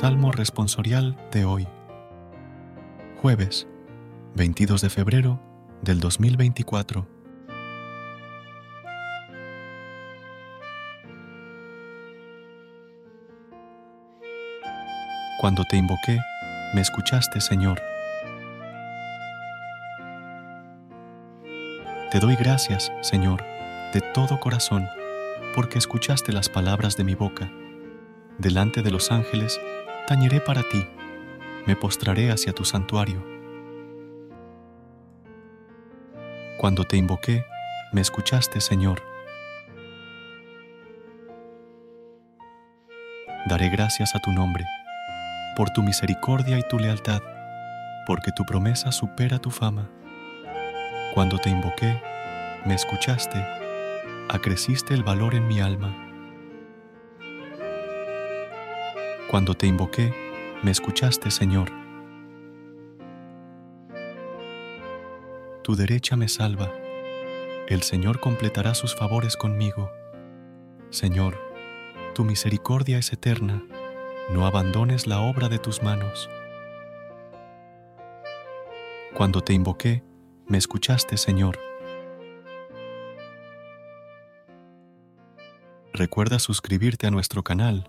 Salmo responsorial de hoy, jueves 22 de febrero del 2024. Cuando te invoqué, me escuchaste, Señor. Te doy gracias, Señor, de todo corazón, porque escuchaste las palabras de mi boca. Delante de los ángeles, tañeré para ti, me postraré hacia tu santuario. Cuando te invoqué, me escuchaste, Señor. Daré gracias a tu nombre, por tu misericordia y tu lealtad, porque tu promesa supera tu fama. Cuando te invoqué, me escuchaste, acreciste el valor en mi alma. Cuando te invoqué, me escuchaste, Señor. Tu derecha me salva. El Señor completará sus favores conmigo. Señor, tu misericordia es eterna. No abandones la obra de tus manos. Cuando te invoqué, me escuchaste, Señor. Recuerda suscribirte a nuestro canal